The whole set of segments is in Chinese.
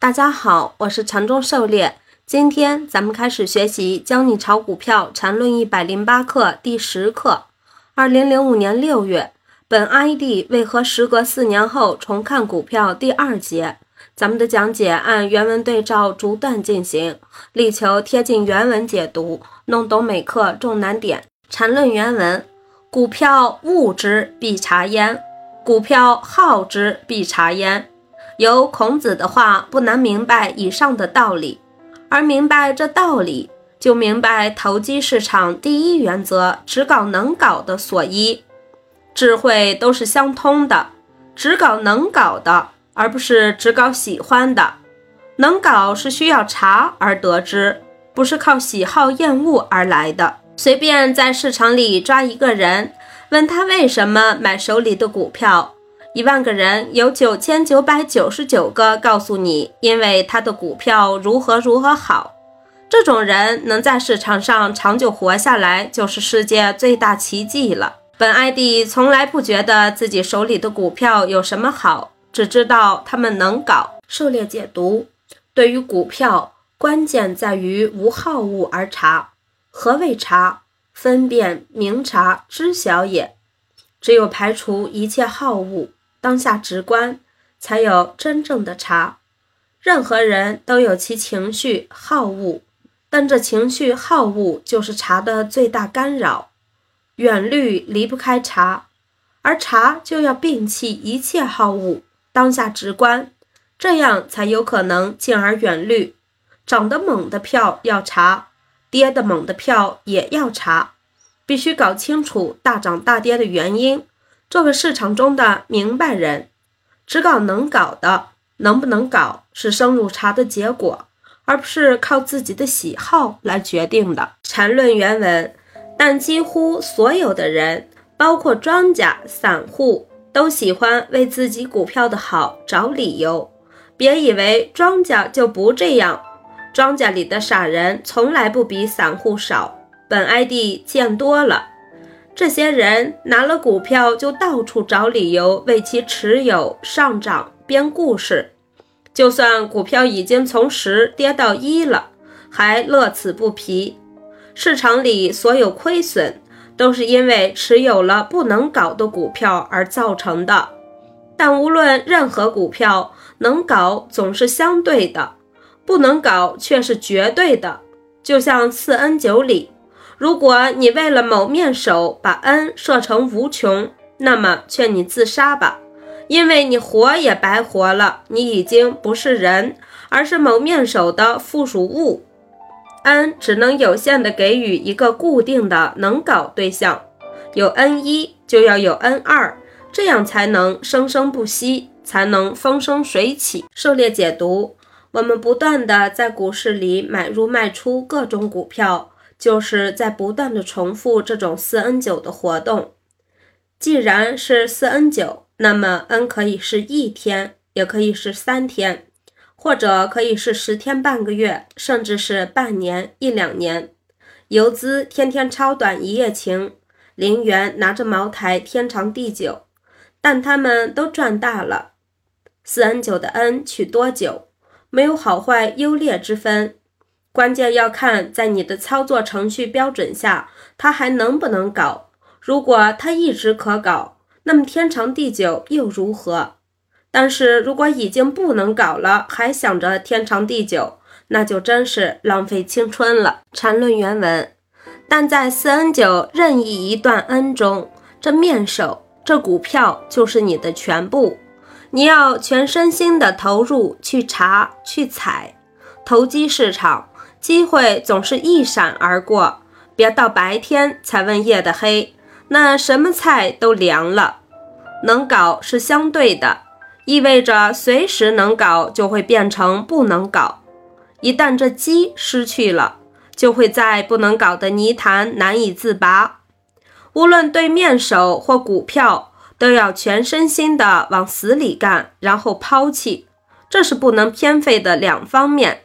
大家好，我是禅中狩猎。今天咱们开始学习《教你炒股票禅论一百零八课》第十课。二零零五年六月，本 ID 为何时隔四年后重看股票第二节。咱们的讲解按原文对照逐段进行，力求贴近原文解读，弄懂每课重难点。禅论原文：股票恶之，必察焉；股票好之，必察焉。由孔子的话，不难明白以上的道理。而明白这道理，就明白投机市场第一原则“只搞能搞”的所依。智慧都是相通的，只搞能搞的，而不是只搞喜欢的。能搞是需要查而得知，不是靠喜好厌恶而来的。随便在市场里抓一个人，问他为什么买手里的股票。一万个人有九千九百九十九个告诉你，因为他的股票如何如何好。这种人能在市场上长久活下来，就是世界最大奇迹了。本艾迪从来不觉得自己手里的股票有什么好，只知道他们能搞。狩猎解读：对于股票，关键在于无好恶而察。何谓察？分辨、明察、知晓也。只有排除一切好恶。当下直观，才有真正的茶。任何人都有其情绪好恶，但这情绪好恶就是茶的最大干扰。远虑离不开茶，而茶就要摒弃一切好恶，当下直观，这样才有可能进而远虑。涨得猛的票要查，跌得猛的票也要查，必须搞清楚大涨大跌的原因。做个市场中的明白人，只搞能搞的，能不能搞是深入查的结果，而不是靠自己的喜好来决定的。缠论原文，但几乎所有的人，包括庄家、散户，都喜欢为自己股票的好找理由。别以为庄家就不这样，庄家里的傻人从来不比散户少。本 ID 见多了。这些人拿了股票就到处找理由为其持有上涨编故事，就算股票已经从十跌到一了，还乐此不疲。市场里所有亏损都是因为持有了不能搞的股票而造成的。但无论任何股票，能搞总是相对的，不能搞却是绝对的。就像四恩九里。如果你为了某面首把 n 设成无穷，那么劝你自杀吧，因为你活也白活了，你已经不是人，而是某面首的附属物。n 只能有限的给予一个固定的能搞对象，有 n 一就要有 n 二，这样才能生生不息，才能风生水起。狩猎解读：我们不断的在股市里买入卖出各种股票。就是在不断的重复这种四 n 九的活动。既然是四 n 九，那么 n 可以是一天，也可以是三天，或者可以是十天半个月，甚至是半年一两年。游资天天超短一夜情，零元拿着茅台天长地久，但他们都赚大了。四 n 九的 n 取多久，没有好坏优劣之分。关键要看在你的操作程序标准下，它还能不能搞。如果它一直可搞，那么天长地久又如何？但是如果已经不能搞了，还想着天长地久，那就真是浪费青春了。缠论原文：但在四 n 九任意一段 n 中，这面首这股票就是你的全部，你要全身心的投入去查去踩，投机市场。机会总是一闪而过，别到白天才问夜的黑，那什么菜都凉了。能搞是相对的，意味着随时能搞就会变成不能搞。一旦这机失去了，就会在不能搞的泥潭难以自拔。无论对面手或股票，都要全身心的往死里干，然后抛弃，这是不能偏废的两方面。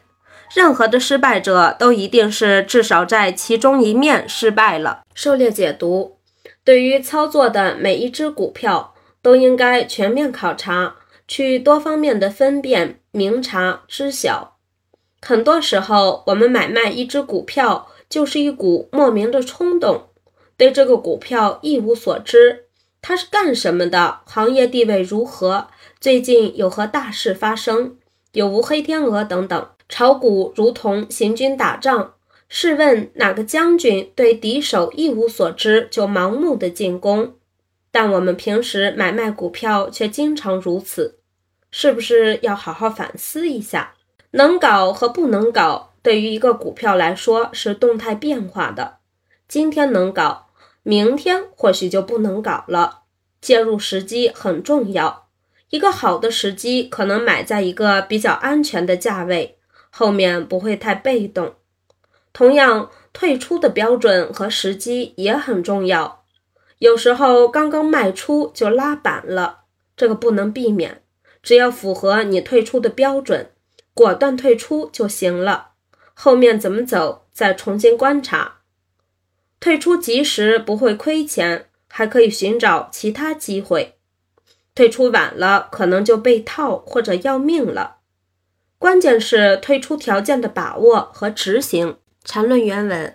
任何的失败者都一定是至少在其中一面失败了。狩猎解读：对于操作的每一只股票，都应该全面考察，去多方面的分辨、明察知晓。很多时候，我们买卖一只股票，就是一股莫名的冲动，对这个股票一无所知。它是干什么的？行业地位如何？最近有何大事发生？有无黑天鹅等等？炒股如同行军打仗，试问哪个将军对敌手一无所知就盲目的进攻？但我们平时买卖股票却经常如此，是不是要好好反思一下？能搞和不能搞，对于一个股票来说是动态变化的。今天能搞。明天或许就不能搞了，介入时机很重要。一个好的时机可能买在一个比较安全的价位，后面不会太被动。同样，退出的标准和时机也很重要。有时候刚刚卖出就拉板了，这个不能避免。只要符合你退出的标准，果断退出就行了。后面怎么走，再重新观察。退出及时不会亏钱，还可以寻找其他机会。退出晚了，可能就被套或者要命了。关键是退出条件的把握和执行。缠论原文：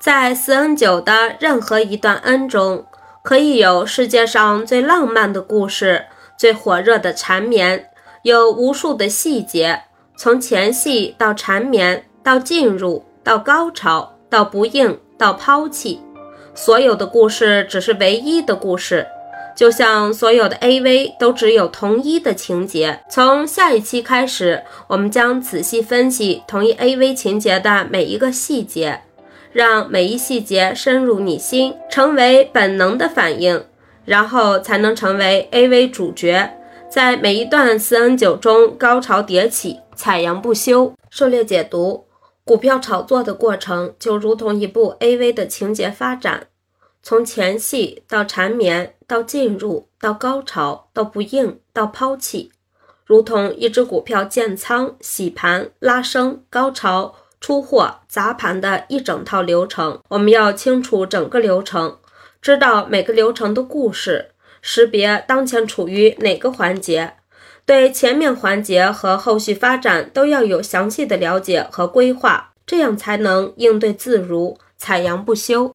在四 n 九的任何一段 n 中，可以有世界上最浪漫的故事，最火热的缠绵，有无数的细节，从前戏到缠绵，到进入，到高潮，到不应。到抛弃，所有的故事只是唯一的故事，就像所有的 AV 都只有同一的情节。从下一期开始，我们将仔细分析同一 AV 情节的每一个细节，让每一细节深入你心，成为本能的反应，然后才能成为 AV 主角，在每一段四 N 九中高潮迭起，采阳不休。狩猎解读。股票炒作的过程就如同一部 AV 的情节发展，从前戏到缠绵，到进入，到高潮，到不应，到抛弃，如同一只股票建仓、洗盘、拉升、高潮、出货、砸盘的一整套流程。我们要清楚整个流程，知道每个流程的故事，识别当前处于哪个环节。对前面环节和后续发展都要有详细的了解和规划，这样才能应对自如，采阳不休。